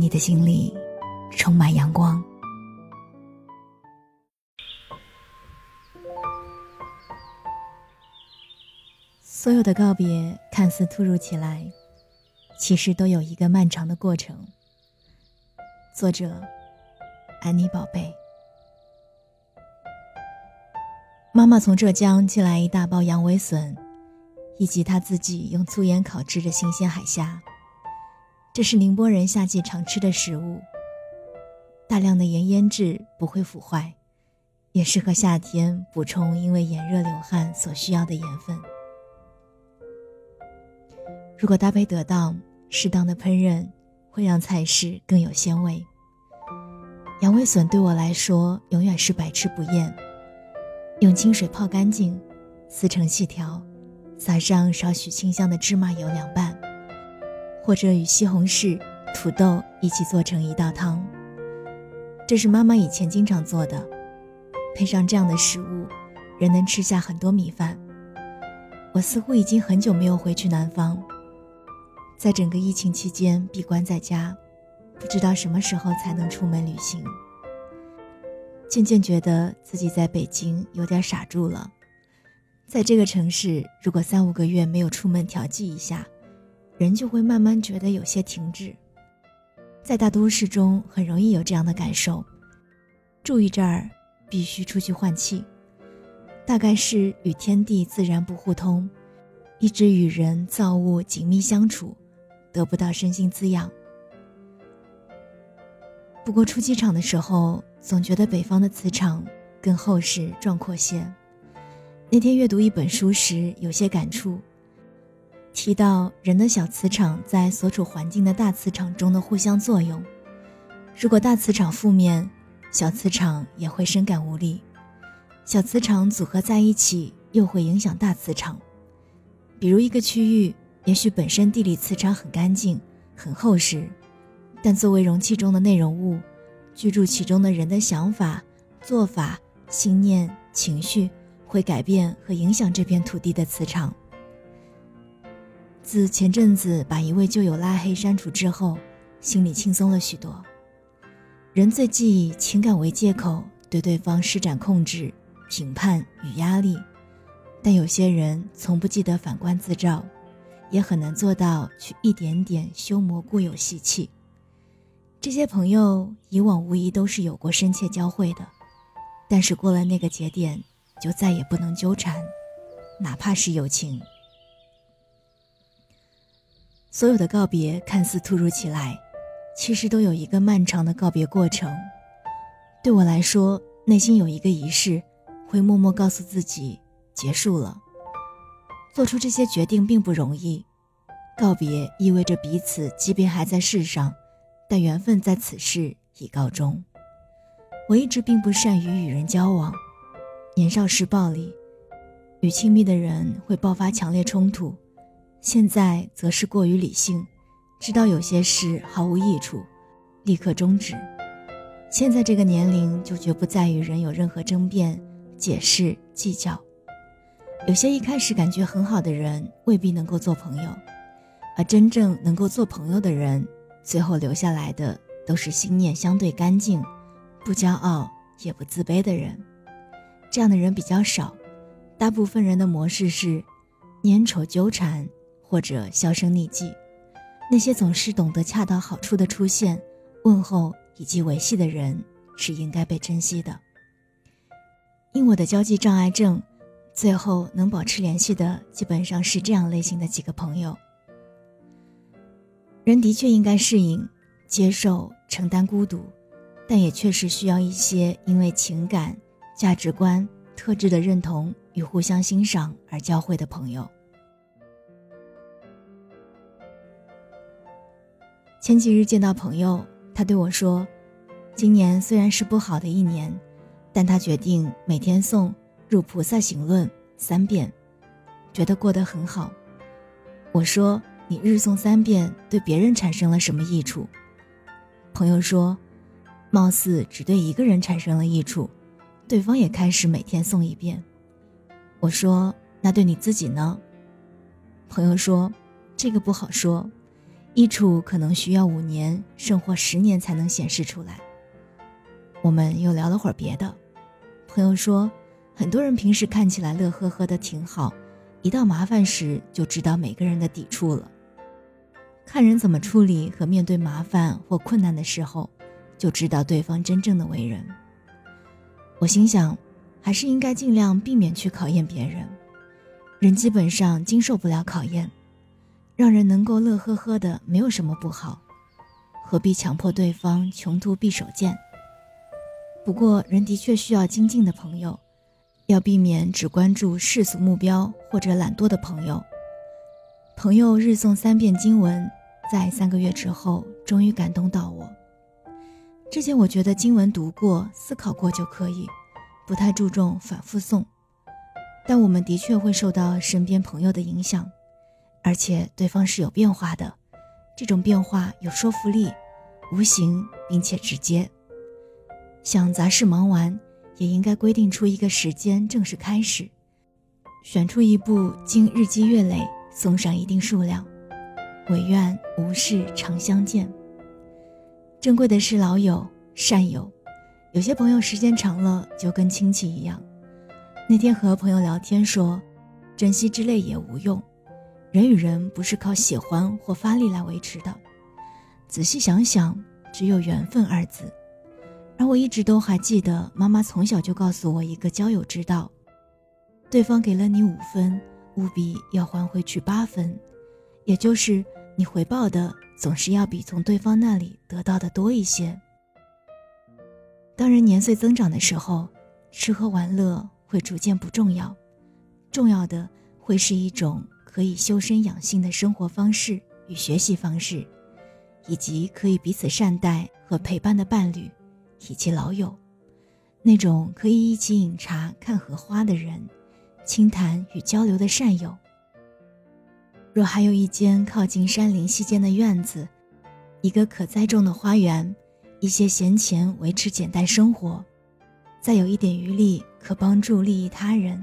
你的心里充满阳光。所有的告别看似突如其来，其实都有一个漫长的过程。作者：安妮宝贝。妈妈从浙江寄来一大包羊尾笋，以及她自己用粗盐烤制的新鲜海虾。这是宁波人夏季常吃的食物。大量的盐腌制不会腐坏，也适合夏天补充因为炎热流汗所需要的盐分。如果搭配得当，适当的烹饪会让菜式更有鲜味。羊尾笋对我来说永远是百吃不厌。用清水泡干净，撕成细条，撒上少许清香的芝麻油凉拌。或者与西红柿、土豆一起做成一道汤。这是妈妈以前经常做的，配上这样的食物，人能吃下很多米饭。我似乎已经很久没有回去南方，在整个疫情期间闭关在家，不知道什么时候才能出门旅行。渐渐觉得自己在北京有点傻住了，在这个城市，如果三五个月没有出门调剂一下。人就会慢慢觉得有些停滞，在大都市中很容易有这样的感受。住一阵儿，必须出去换气，大概是与天地自然不互通，一直与人造物紧密相处，得不到身心滋养。不过出机场的时候，总觉得北方的磁场更厚实壮阔些。那天阅读一本书时，有些感触。提到人的小磁场在所处环境的大磁场中的互相作用，如果大磁场负面，小磁场也会深感无力。小磁场组合在一起，又会影响大磁场。比如一个区域，也许本身地理磁场很干净、很厚实，但作为容器中的内容物，居住其中的人的想法、做法、心念、情绪，会改变和影响这片土地的磁场。自前阵子把一位旧友拉黑删除之后，心里轻松了许多。人最忌以情感为借口对对方施展控制、评判与压力，但有些人从不记得反观自照，也很难做到去一点点修磨固有习气。这些朋友以往无疑都是有过深切交汇的，但是过了那个节点，就再也不能纠缠，哪怕是友情。所有的告别看似突如其来，其实都有一个漫长的告别过程。对我来说，内心有一个仪式，会默默告诉自己结束了。做出这些决定并不容易，告别意味着彼此即便还在世上，但缘分在此世已告终。我一直并不善于与人交往，年少时暴力，与亲密的人会爆发强烈冲突。现在则是过于理性，知道有些事毫无益处，立刻终止。现在这个年龄就绝不再与人有任何争辩、解释、计较。有些一开始感觉很好的人未必能够做朋友，而真正能够做朋友的人，最后留下来的都是心念相对干净、不骄傲也不自卑的人。这样的人比较少，大部分人的模式是粘稠纠缠。或者销声匿迹，那些总是懂得恰到好处的出现、问候以及维系的人，是应该被珍惜的。因我的交际障碍症，最后能保持联系的，基本上是这样类型的几个朋友。人的确应该适应、接受、承担孤独，但也确实需要一些因为情感、价值观、特质的认同与互相欣赏而交汇的朋友。前几日见到朋友，他对我说：“今年虽然是不好的一年，但他决定每天诵《入菩萨行论》三遍，觉得过得很好。”我说：“你日诵三遍，对别人产生了什么益处？”朋友说：“貌似只对一个人产生了益处，对方也开始每天诵一遍。”我说：“那对你自己呢？”朋友说：“这个不好说，益处可能需要五年甚或十年才能显示出来。”我们又聊了会儿别的。朋友说：“很多人平时看起来乐呵呵的挺好，一到麻烦时就知道每个人的抵触了。看人怎么处理和面对麻烦或困难的时候，就知道对方真正的为人。”我心想。还是应该尽量避免去考验别人，人基本上经受不了考验，让人能够乐呵呵的没有什么不好，何必强迫对方穷途必首见？不过人的确需要精进的朋友，要避免只关注世俗目标或者懒惰的朋友。朋友日诵三遍经文，在三个月之后终于感动到我。之前我觉得经文读过、思考过就可以。不太注重反复诵，但我们的确会受到身边朋友的影响，而且对方是有变化的，这种变化有说服力，无形并且直接。想杂事忙完，也应该规定出一个时间正式开始，选出一部经日积月累送上一定数量，唯愿无事常相见。珍贵的是老友善友。有些朋友时间长了就跟亲戚一样。那天和朋友聊天说，珍惜之类也无用，人与人不是靠喜欢或发力来维持的。仔细想想，只有缘分二字。而我一直都还记得，妈妈从小就告诉我一个交友之道：对方给了你五分，务必要还回去八分，也就是你回报的总是要比从对方那里得到的多一些。当人年岁增长的时候，吃喝玩乐会逐渐不重要，重要的会是一种可以修身养性的生活方式与学习方式，以及可以彼此善待和陪伴的伴侣，以及老友，那种可以一起饮茶看荷花的人，轻谈与交流的善友。若还有一间靠近山林溪间的院子，一个可栽种的花园。一些闲钱维持简单生活，再有一点余力可帮助利益他人，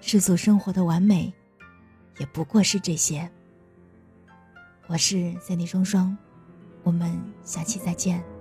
世俗生活的完美，也不过是这些。我是三弟双双，我们下期再见。